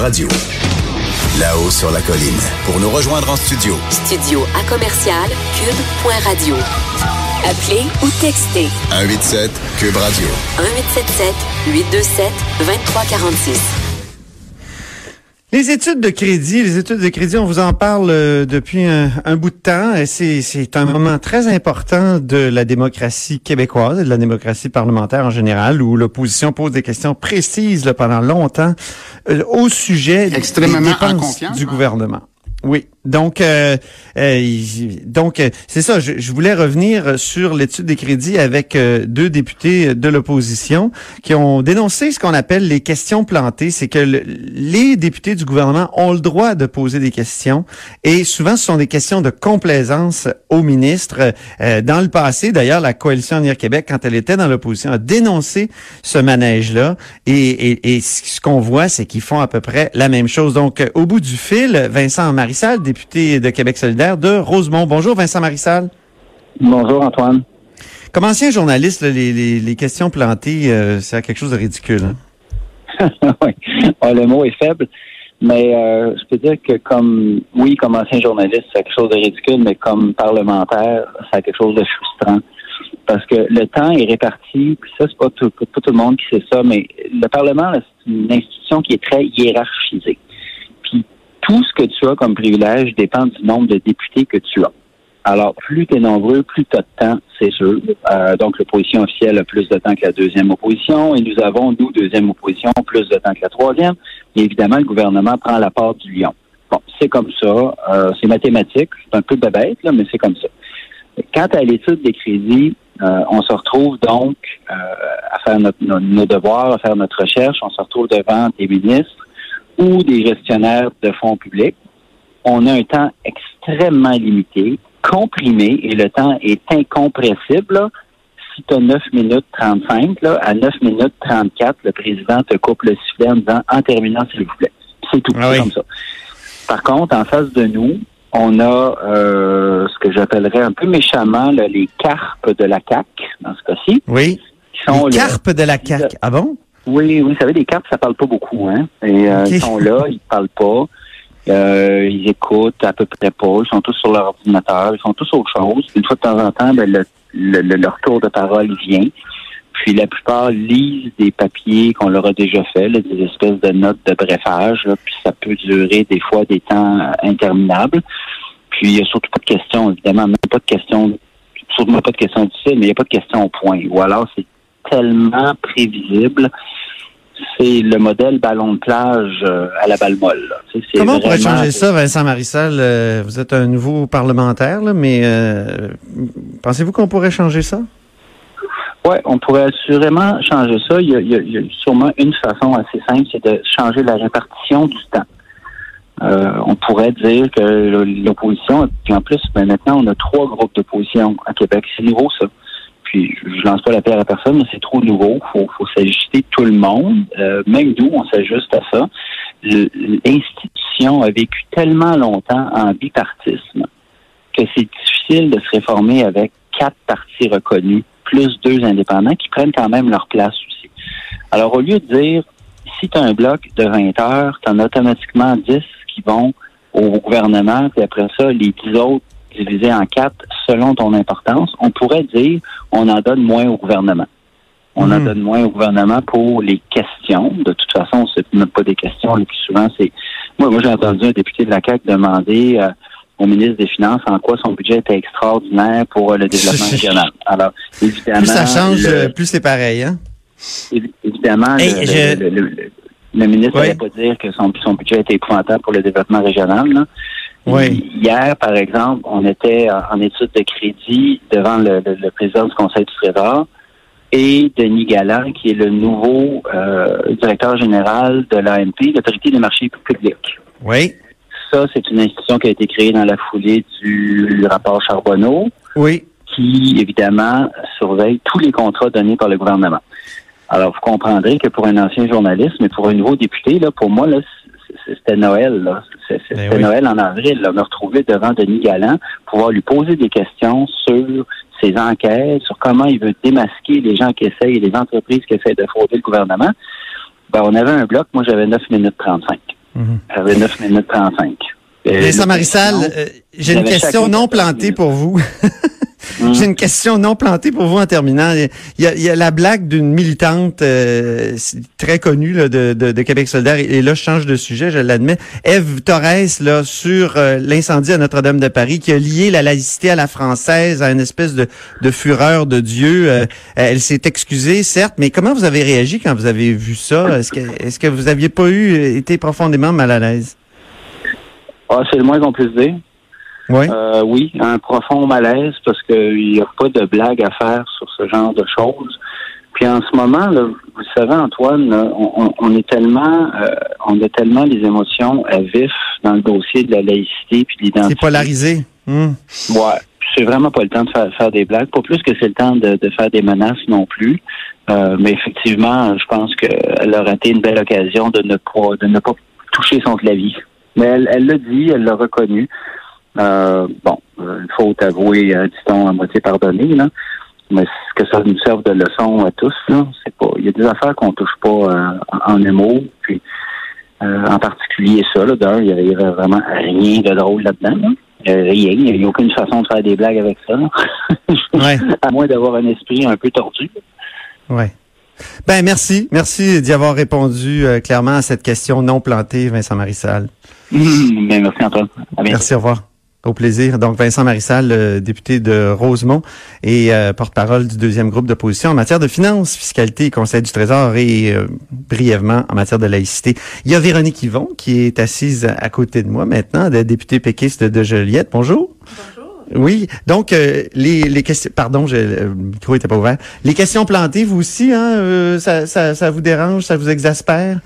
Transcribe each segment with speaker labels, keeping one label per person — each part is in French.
Speaker 1: Radio. Là-haut sur la colline. Pour nous rejoindre en studio,
Speaker 2: Studio à commercial cube.radio. Appelez ou textez
Speaker 1: 187 Cube Radio.
Speaker 2: 1877 827 2346.
Speaker 3: Les études de crédit, les études de crédit, on vous en parle euh, depuis un, un bout de temps. et C'est, c'est un moment très important de la démocratie québécoise et de la démocratie parlementaire en général, où l'opposition pose des questions précises là, pendant longtemps euh, au sujet
Speaker 4: Extrêmement
Speaker 3: des
Speaker 4: en
Speaker 3: dépenses du
Speaker 4: hein?
Speaker 3: gouvernement. Oui, donc euh, euh, donc euh, c'est ça. Je, je voulais revenir sur l'étude des crédits avec euh, deux députés de l'opposition qui ont dénoncé ce qu'on appelle les questions plantées. C'est que le- les députés du gouvernement ont le droit de poser des questions et souvent ce sont des questions de complaisance au ministre. Euh, dans le passé, d'ailleurs, la coalition Avenir Québec, quand elle était dans l'opposition, a dénoncé ce manège-là et, et, et ce qu'on voit, c'est qu'ils font à peu près la même chose. Donc, au bout du fil, Vincent Marissal, député de Québec solidaire de Rosemont. Bonjour, Vincent Marissal.
Speaker 5: Bonjour Antoine.
Speaker 3: Comme ancien journaliste, là, les, les, les questions plantées, euh, c'est quelque chose de ridicule. hein?
Speaker 5: oui, Ouais, le mot est faible, mais euh, je peux dire que comme oui, comme ancien journaliste, c'est quelque chose de ridicule, mais comme parlementaire, c'est quelque chose de frustrant. Parce que le temps est réparti, puis ça, c'est pas tout, pas tout le monde qui sait ça, mais le Parlement, c'est une institution qui est très hiérarchisée. Tout ce que tu as comme privilège dépend du nombre de députés que tu as. Alors, plus tu es nombreux, plus tu as de temps, c'est sûr. Euh, donc, l'opposition officielle a plus de temps que la deuxième opposition et nous avons, nous, deuxième opposition, plus de temps que la troisième. Et évidemment, le gouvernement prend la part du lion. Bon, c'est comme ça. Euh, c'est mathématique. C'est un peu de là, mais c'est comme ça. Quant à l'étude des crédits, euh, on se retrouve donc euh, à faire notre, nos, nos devoirs, à faire notre recherche. On se retrouve devant des ministres ou des gestionnaires de fonds publics. On a un temps extrêmement limité, comprimé, et le temps est incompressible. là. Si tu as 9 minutes 35, là, à 9 minutes 34, le président te coupe le sifflet en disant en terminant, s'il vous plaît. C'est tout.
Speaker 3: Ah oui.
Speaker 5: comme ça. Par contre, en face de nous, on a euh, ce que j'appellerais un peu méchamment là, les carpes de la CAC dans ce cas-ci.
Speaker 3: Oui.
Speaker 5: Qui sont
Speaker 3: les carpes de la CAQ. Ah bon?
Speaker 5: Oui, oui, vous savez, les carpes, ça parle pas beaucoup, hein. Et euh, ils sont là, ils parlent pas. Euh, ils écoutent à peu près pas. Ils sont tous sur leur ordinateur. Ils font tous autre chose. Une fois de temps en temps, ben, le, le- le- leur tour de parole vient. Puis la plupart lisent des papiers qu'on leur a déjà fait, là, des espèces de notes de brefage. là, puis ça peut durer des fois des temps interminables. Puis il n'y a surtout pas de questions, évidemment, même pas de questions, surtout pas de questions difficiles, mais il n'y a pas de questions au point. Ou alors c'est tellement prévisible. C'est le modèle ballon de plage euh, à la balle molle.
Speaker 3: Comment on pourrait changer ça, Vincent Marissal? Euh, vous êtes un nouveau parlementaire, là, mais euh, pensez-vous qu'on pourrait changer ça?
Speaker 5: Oui, on pourrait assurément changer ça. Il y, a, il y a- il y a sûrement une façon assez simple, c'est de changer la répartition du temps. Euh, on pourrait dire que l'opposition, puis en plus, ben, maintenant, on a trois groupes d'opposition à Québec. C'est nouveau, ça. Puis, je lance pas la pierre à personne, mais c'est trop nouveau. faut, faut s'ajuster tout le monde. Euh, même nous, on s'ajuste à ça. L'institution a vécu tellement longtemps en bipartisme que c'est difficile de se réformer avec quatre partis reconnus, plus deux indépendants qui prennent quand même leur place aussi. Alors, au lieu de dire, si tu as un bloc de 20 heures, tu as automatiquement 10 qui vont au gouvernement, puis après ça, les 10 autres divisés en quatre selon ton importance, on pourrait dire, on en donne moins au gouvernement. On en
Speaker 3: Mhm.
Speaker 5: donne moins au gouvernement pour les questions. De toute façon, c'est même pas des questions. Le plus souvent, c'est... Moi, moi j'ai entendu un député de la CAQ demander euh, au ministre des Finances en quoi son budget était extraordinaire pour euh, le développement régional. Alors, évidemment...
Speaker 3: Plus ça change,
Speaker 5: le-
Speaker 3: euh, plus c'est pareil, hein?
Speaker 5: Évi- Évidemment,
Speaker 3: Hey,
Speaker 5: le,
Speaker 3: je-
Speaker 5: le- le- le- le ministre
Speaker 3: Oui.
Speaker 5: n'allait pas dire que son, son budget était épouvantable pour le développement régional. là.
Speaker 3: Oui.
Speaker 5: Hier, par exemple, on était en, étude de crédit devant le, le- le président du Conseil du Trésor. et Denis Galland, qui est le nouveau euh, directeur général de l'AMP, l'Autorité des marchés publics.
Speaker 3: Oui.
Speaker 5: Ça, c'est une institution qui a été créée dans la foulée du rapport Charbonneau,
Speaker 3: Oui.
Speaker 5: qui, évidemment, surveille tous les contrats donnés par le gouvernement. Alors, vous comprendrez que pour un ancien journaliste, mais pour un nouveau député, là, pour moi, là, c'était Noël. Là. C'était
Speaker 3: Ben oui.
Speaker 5: Noël en avril. Là, me retrouver devant Denis Galland, pouvoir lui poser des questions sur ses enquêtes, sur comment il veut démasquer les gens qui essayent, les entreprises qui essayent de frauder le gouvernement. Ben, on avait un bloc. Moi, j'avais 9 minutes 35.
Speaker 3: Mhm.
Speaker 5: J'avais 9 minutes 35. Euh,
Speaker 3: Vincent Marissal, euh, j'ai une question non plantée
Speaker 5: minutes.
Speaker 3: pour vous.
Speaker 5: Hum.
Speaker 3: J'ai une question non plantée pour vous en terminant. Il y a, il y a la blague d'une militante euh, très connue là, de, de, de Québec solidaire. Et là, je change de sujet, je l'admets. Eve Torres, là, sur euh, l'incendie à Notre-Dame de Paris, qui a lié la laïcité à la française, à une espèce de, de fureur de Dieu. Euh, elle s'est excusée, certes, mais comment vous avez réagi quand vous avez vu ça? Est-ce que, est-ce que vous aviez pas eu été profondément mal à l'aise?
Speaker 5: Ah, c'est le moins qu'on puisse dire.
Speaker 3: Oui.
Speaker 5: Euh, oui, un profond malaise parce qu'il n'y a pas de blague à faire sur ce genre de choses. Puis en ce moment, là, vous savez, Antoine, on, est tellement, euh, on a tellement les émotions à vif dans le dossier de la laïcité puis de l'identité.
Speaker 3: C'est polarisé. Hum.
Speaker 5: Ouais, c'est vraiment pas le temps de faire, faire des blagues. Pas plus que c'est le temps de, de faire des menaces non plus. Euh, mais effectivement, je pense qu'elle a raté une belle occasion de ne pas de ne pas toucher son clavier. Mais elle elle l'a dit, elle l'a reconnu. Euh, bon, euh, une faute avouée, euh, dit-on, à moitié pardonnée, là. Mais que ça nous serve de leçon à tous, là, c'est pas. Il y a des affaires qu'on touche pas euh, en, humour, puis euh, en particulier ça, là, d'un, il y avait- vraiment rien de drôle là-dedans. Là. Euh, rien, il n'y a aucune façon de faire des blagues avec ça.
Speaker 3: Ouais.
Speaker 5: à moins d'avoir un esprit un peu tordu.
Speaker 3: Ouais. Ben merci, merci d'y avoir répondu euh, clairement à cette question non plantée, Vincent Marissal.
Speaker 5: Mais merci Antoine. À.
Speaker 3: Merci, au revoir. Au plaisir. Donc Vincent Marissal, euh, député de Rosemont et euh, porte-parole du deuxième groupe d'opposition en matière de finances, fiscalité et conseil du Trésor et euh, brièvement en matière de laïcité. Il y a Véronique Yvon qui est assise à côté de moi maintenant, de députée péquiste de Joliette. Bonjour. Oui, donc euh, les, les questions, pardon, je, le micro était pas ouvert. Les questions plantées, vous aussi, hein, euh, ça, ça, ça vous dérange, ça vous exaspère?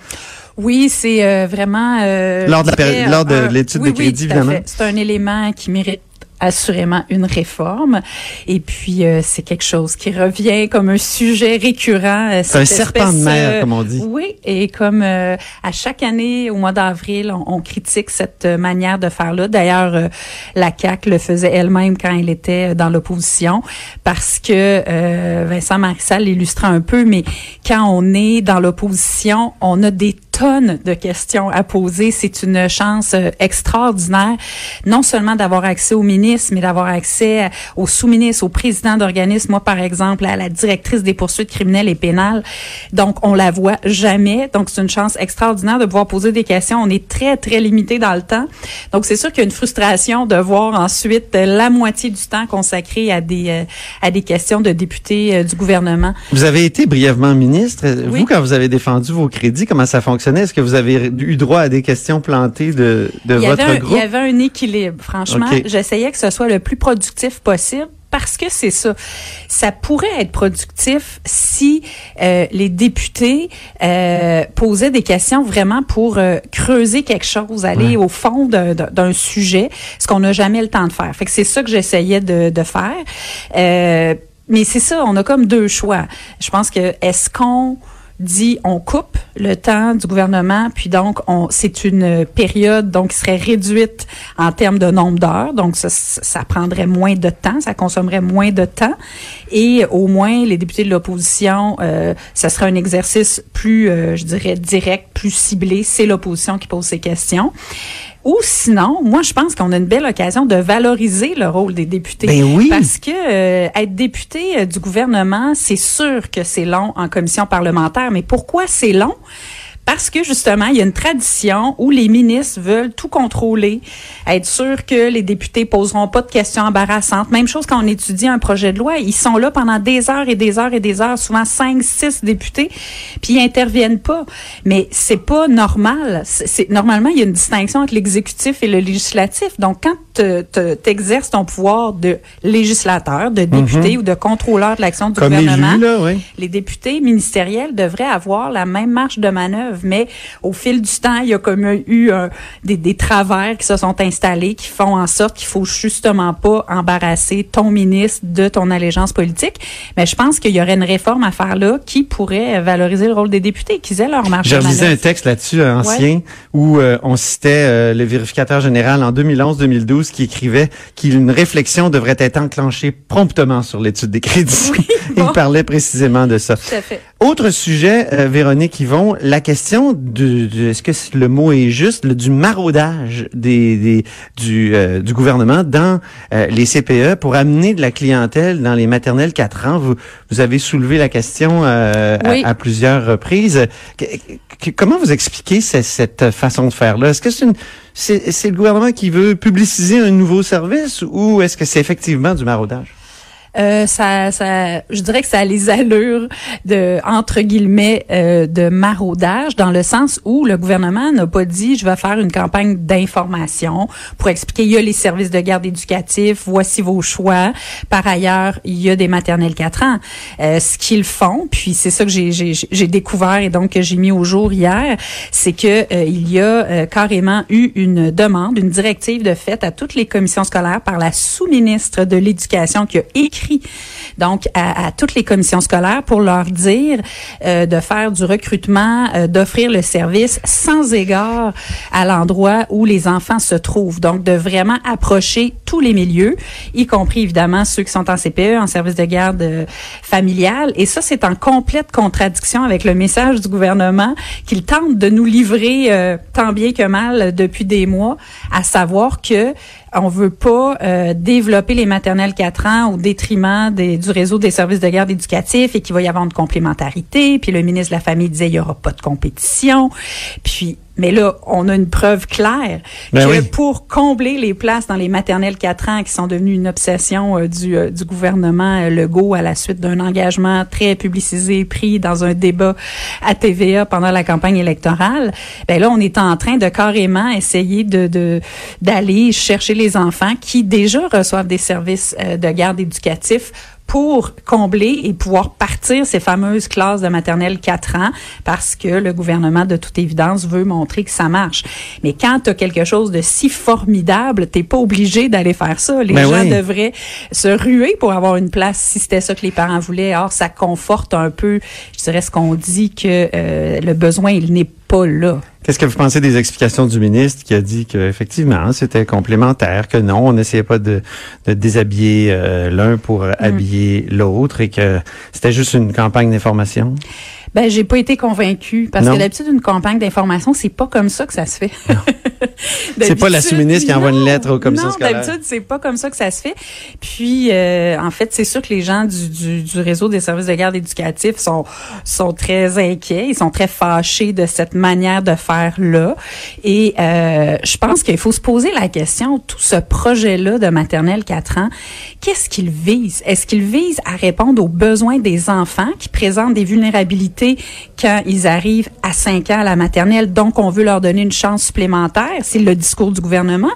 Speaker 6: Oui, c'est euh, vraiment euh,
Speaker 3: Lors de la
Speaker 6: je dirais,
Speaker 3: péri- lors de
Speaker 6: un-
Speaker 3: l'étude
Speaker 6: oui,
Speaker 3: de crédit,
Speaker 6: oui,
Speaker 3: évidemment.
Speaker 6: C'est un élément qui mérite assurément une réforme et puis euh, c'est quelque chose qui revient comme un sujet récurrent euh,
Speaker 3: C'est un serpent de mer,
Speaker 6: euh,
Speaker 3: comme on dit.
Speaker 6: oui et comme euh, à chaque année au mois d'avril on, on critique cette euh, manière de faire là d'ailleurs euh, la CAC le faisait elle-même quand elle était dans l'opposition parce que euh, Vincent Marissal l'illustrait un peu mais quand on est dans l'opposition on a des tonnes de questions à poser. C'est une chance euh, extraordinaire, non seulement d'avoir accès au ministre, mais d'avoir accès aux sous-ministres, aux présidents d'organismes. Moi, par exemple, à la directrice des poursuites criminelles et pénales. Donc, on la voit jamais. Donc, c'est une chance extraordinaire de pouvoir poser des questions. On est très, très limité dans le temps. Donc, c'est sûr qu'il y a une frustration de voir ensuite euh, la moitié du temps consacré à des, euh, à des questions de députés du gouvernement.
Speaker 3: Vous avez été brièvement ministre.
Speaker 6: Oui.
Speaker 3: Vous, quand vous avez défendu vos crédits, comment ça fonctionnait? Est-ce que vous avez eu droit à des questions plantées de, de votre
Speaker 6: un,
Speaker 3: groupe?
Speaker 6: il y avait un équilibre. Franchement, j'essayais que ce soit le plus productif possible. Parce que c'est ça. Ça pourrait être productif si euh, les députés euh, posaient des questions vraiment pour euh, creuser quelque chose, aller au fond d'un- sujet, ce qu'on n'a jamais le temps de faire. Fait que c'est ça que j'essayais de, de faire. Mais c'est ça, on a comme deux choix. Je pense que est-ce qu'on dit on coupe le temps du gouvernement, puis donc on c'est une période donc qui serait réduite en termes de nombre d'heures, donc ça, prendrait moins de temps, ça consommerait moins de temps, et au moins les députés de l'opposition, euh, ça serait un exercice plus, euh, je dirais direct, plus ciblé. C'est l'opposition qui pose ces questions. Ou sinon, moi, je pense qu'on a une belle occasion de valoriser le rôle des députés.
Speaker 3: Ben oui.
Speaker 6: Parce que euh, être député euh, du gouvernement, c'est sûr que c'est long en commission parlementaire. Mais pourquoi c'est long? Parce que justement, il y a une tradition où les ministres veulent tout contrôler, être sûr que les députés poseront pas de questions embarrassantes. Même chose quand on étudie un projet de loi, ils sont là pendant des heures et des heures et des heures, souvent cinq, six députés, puis ils interviennent pas. Mais c'est pas normal. C'est normalement il y a une distinction entre l'exécutif et le législatif. Donc quand tu exerces ton pouvoir de législateur, de député ou de contrôleur de l'action du
Speaker 3: Mhm. Comme
Speaker 6: gouvernement,
Speaker 3: élu, là, oui.
Speaker 6: les députés ministériels devraient avoir la même marge de manœuvre, mais au fil du temps, il y a comme eu euh, des, des travers qui se sont installés, qui font en sorte qu'il faut justement pas embarrasser ton ministre de ton allégeance politique. Mais je pense qu'il y aurait une réforme à faire là qui pourrait valoriser le rôle des députés, qu'ils aient leur marge
Speaker 3: J'ai
Speaker 6: de
Speaker 3: relisé un texte là-dessus, euh, ancien, où euh, on citait euh, le vérificateur général en 2011-2012 qui écrivait qu'une réflexion devrait être enclenchée promptement sur l'étude des crédits.
Speaker 6: bon.
Speaker 3: Il parlait précisément de ça.
Speaker 6: Tout à fait.
Speaker 3: Autre sujet, euh, Véronique Yvon, la question est-ce que le mot est juste, le, du maraudage des, des- du, euh, du gouvernement dans euh, les CPE pour amener de la clientèle dans les maternelles 4 ans? Vous, vous avez soulevé la question euh, à-
Speaker 6: Oui.
Speaker 3: à, plusieurs reprises. Que- que- comment vous expliquez ce- cette façon de faire-là? Est-ce que c'est une c'est c'est le gouvernement qui veut publiciser un nouveau service ou est-ce que c'est effectivement du maraudage?
Speaker 6: Euh, ça, ça, je dirais que ça a les allures de entre guillemets euh, de maraudage dans le sens où le gouvernement n'a pas dit je vais faire une campagne d'information pour expliquer il y a les services de garde éducatifs, voici vos choix. Par ailleurs, il y a des maternelles 4 ans. Euh, ce qu'ils font, puis c'est ça que j'ai découvert et donc que j'ai mis au jour hier, c'est que euh, il y a euh, carrément eu une demande, une directive de fait à toutes les commissions scolaires par la sous-ministre de l'Éducation qui a écrit donc à, toutes les commissions scolaires pour leur dire euh, de faire du recrutement, euh, d'offrir le service sans égard à l'endroit où les enfants se trouvent. Donc de vraiment approcher tous les milieux, y compris évidemment ceux qui sont en CPE, en service de garde euh, familiale. Et ça, c'est en complète contradiction avec le message du gouvernement qu'il tente de nous livrer euh, tant bien que mal depuis des mois, à savoir que on veut pas euh, développer les maternelles 4 ans au détriment des, du réseau des services de garde éducatifs et qu'il va y avoir une complémentarité. Puis le ministre de la Famille disait il y aura pas de compétition. Puis mais là, on a une preuve claire
Speaker 3: Ben
Speaker 6: que
Speaker 3: oui.
Speaker 6: pour combler les places dans les maternelles 4 ans qui sont devenues une obsession euh, du, euh, du gouvernement euh, Legault à la suite d'un engagement très publicisé pris dans un débat à TVA pendant la campagne électorale, ben là on est en train de carrément essayer de de- d'aller chercher les enfants qui déjà reçoivent des services de garde éducatifs pour combler et pouvoir partir ces fameuses classes de maternelle 4 ans parce que le gouvernement, de toute évidence, veut montrer que ça marche. Mais quand tu as quelque chose de si formidable, t'es pas obligé d'aller faire ça. Les
Speaker 3: Ben
Speaker 6: gens
Speaker 3: oui.
Speaker 6: devraient se ruer pour avoir une place si c'était ça que les parents voulaient. Or, ça conforte un peu, je dirais, ce qu'on dit que euh, le besoin, il n'est pas là.
Speaker 3: Qu'est-ce que vous pensez des explications du ministre qui a dit que effectivement c'était complémentaire, que non, on n'essayait pas de, de déshabiller euh, l'un pour euh, habiller l'autre et que c'était juste une campagne d'information?
Speaker 6: Ben, j'ai pas été convaincue parce
Speaker 3: Non.
Speaker 6: que d'habitude une campagne d'information, c'est pas comme ça que ça se fait.
Speaker 3: C'est pas la sous-ministre qui envoie une lettre aux commissions
Speaker 6: non, d'habitude, c'est pas comme ça que ça se fait. Puis, euh, en fait, c'est sûr que les gens du, du, du réseau des services de garde éducatifs sont sont très inquiets, ils sont très fâchés de cette manière de faire là. Et euh, je pense qu'il faut se poser la question tout ce projet-là de maternelle 4 ans, qu'est-ce qu'il vise? Est-ce qu'il vise à répondre aux besoins des enfants qui présentent des vulnérabilités quand ils arrivent à 5 ans à la maternelle, donc on veut leur donner une chance supplémentaire, c'est le discours du gouvernement.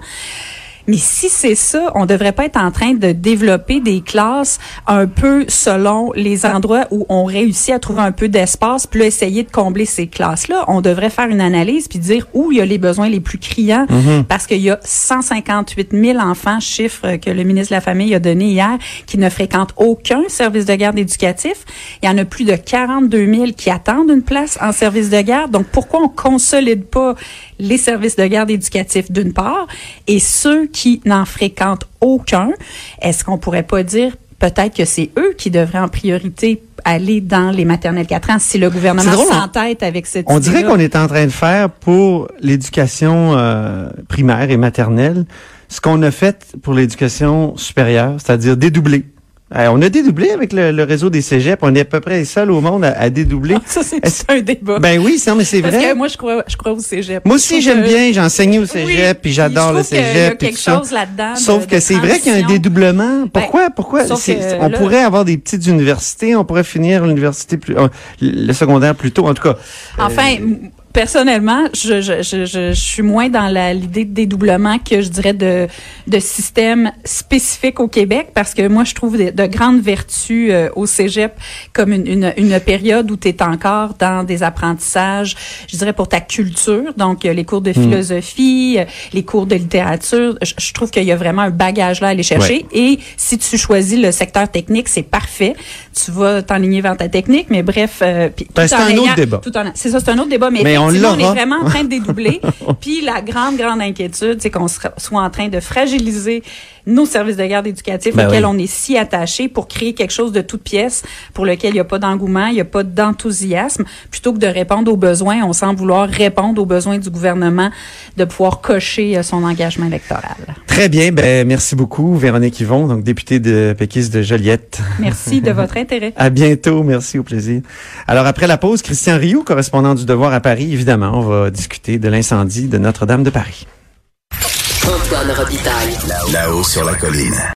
Speaker 6: Mais si c'est ça, on devrait pas être en train de développer des classes un peu selon les endroits où on réussit à trouver un peu d'espace, puis là, essayer de combler ces classes-là. On devrait faire une analyse puis dire où il y a les besoins les plus criants, parce qu'il y a 158 000 enfants, chiffre que le ministre de la Famille a donné hier, qui ne fréquentent aucun service de garde éducatif. Il y en a plus de 42 000 qui attendent une place en service de garde. Donc, pourquoi on consolide pas les services de garde éducatifs d'une part et ceux qui n'en fréquentent aucun? Est-ce qu'on pourrait pas dire peut-être que c'est eux qui devraient en priorité aller dans les maternelles 4 ans si le gouvernement
Speaker 3: on-
Speaker 6: s'entête avec cette
Speaker 3: On dirait qu'on est en train de faire pour l'éducation euh, primaire et maternelle ce qu'on a fait pour l'éducation supérieure, c'est-à-dire dédoubler Euh, on a dédoublé avec le, le réseau des cégeps. On est à peu près les seuls au monde à, à dédoubler.
Speaker 6: Ça, c'est un débat.
Speaker 3: Ben oui, non, mais c'est
Speaker 6: Parce
Speaker 3: vrai.
Speaker 6: que moi, je crois, je crois au cégep.
Speaker 3: Moi aussi, j'aime
Speaker 6: que-
Speaker 3: bien. J'ai enseigné au cégep,
Speaker 6: Oui,
Speaker 3: puis j'adore le
Speaker 6: trouve qu'il y a
Speaker 3: cégep.
Speaker 6: quelque chose là-dedans de-
Speaker 3: Sauf que c'est vrai qu'il y a un dédoublement. Pourquoi? Pourquoi?
Speaker 6: que
Speaker 3: on
Speaker 6: là-
Speaker 3: pourrait avoir des petites universités, on pourrait finir l'université plus, euh, le secondaire plus tôt. En tout cas,
Speaker 6: Enfin,
Speaker 3: euh,
Speaker 6: personnellement, je, je, je, je, suis moins dans la- l'idée de dédoublement que je dirais de, de système spécifique au Québec parce que moi, je trouve de, de grandes vertus euh, au cégep comme une, une, une période où tu es encore dans des apprentissages, je dirais, pour ta culture. Donc, euh, les cours de philosophie, euh, les cours de littérature, je, je trouve qu'il y a vraiment un bagage là à aller chercher. Et si tu choisis le secteur technique, c'est parfait. Tu vas t'enligner vers ta technique, mais bref. euh,
Speaker 3: Ben, c'est un autre débat.
Speaker 6: C'est ça, c'est un autre débat, mais,
Speaker 3: Mais on
Speaker 6: effectivement, on, est vraiment en train de dédoubler. Puis la grande, grande inquiétude, c'est qu'on soit en train de fragiliser nos services de garde éducatifs
Speaker 3: Ben
Speaker 6: auxquels
Speaker 3: oui.
Speaker 6: on est si attaché pour créer quelque chose de toute pièce pour lequel il n'y a pas d'engouement, il n'y a pas d'enthousiasme. Plutôt que de répondre aux besoins, on semble vouloir répondre aux besoins du gouvernement de pouvoir cocher euh, son engagement électoral.
Speaker 3: très bien. Ben, merci beaucoup, Véronique Yvon, donc députée de péquiste de Joliette.
Speaker 6: Merci de votre intérêt.
Speaker 3: À bientôt. Merci, au plaisir. Alors, après la pause, Christian Rioux, correspondant du Devoir à Paris, évidemment, on va discuter de l'incendie de Notre-Dame de Paris.
Speaker 2: Antoine Robitaille.
Speaker 1: Là-haut sur la colline.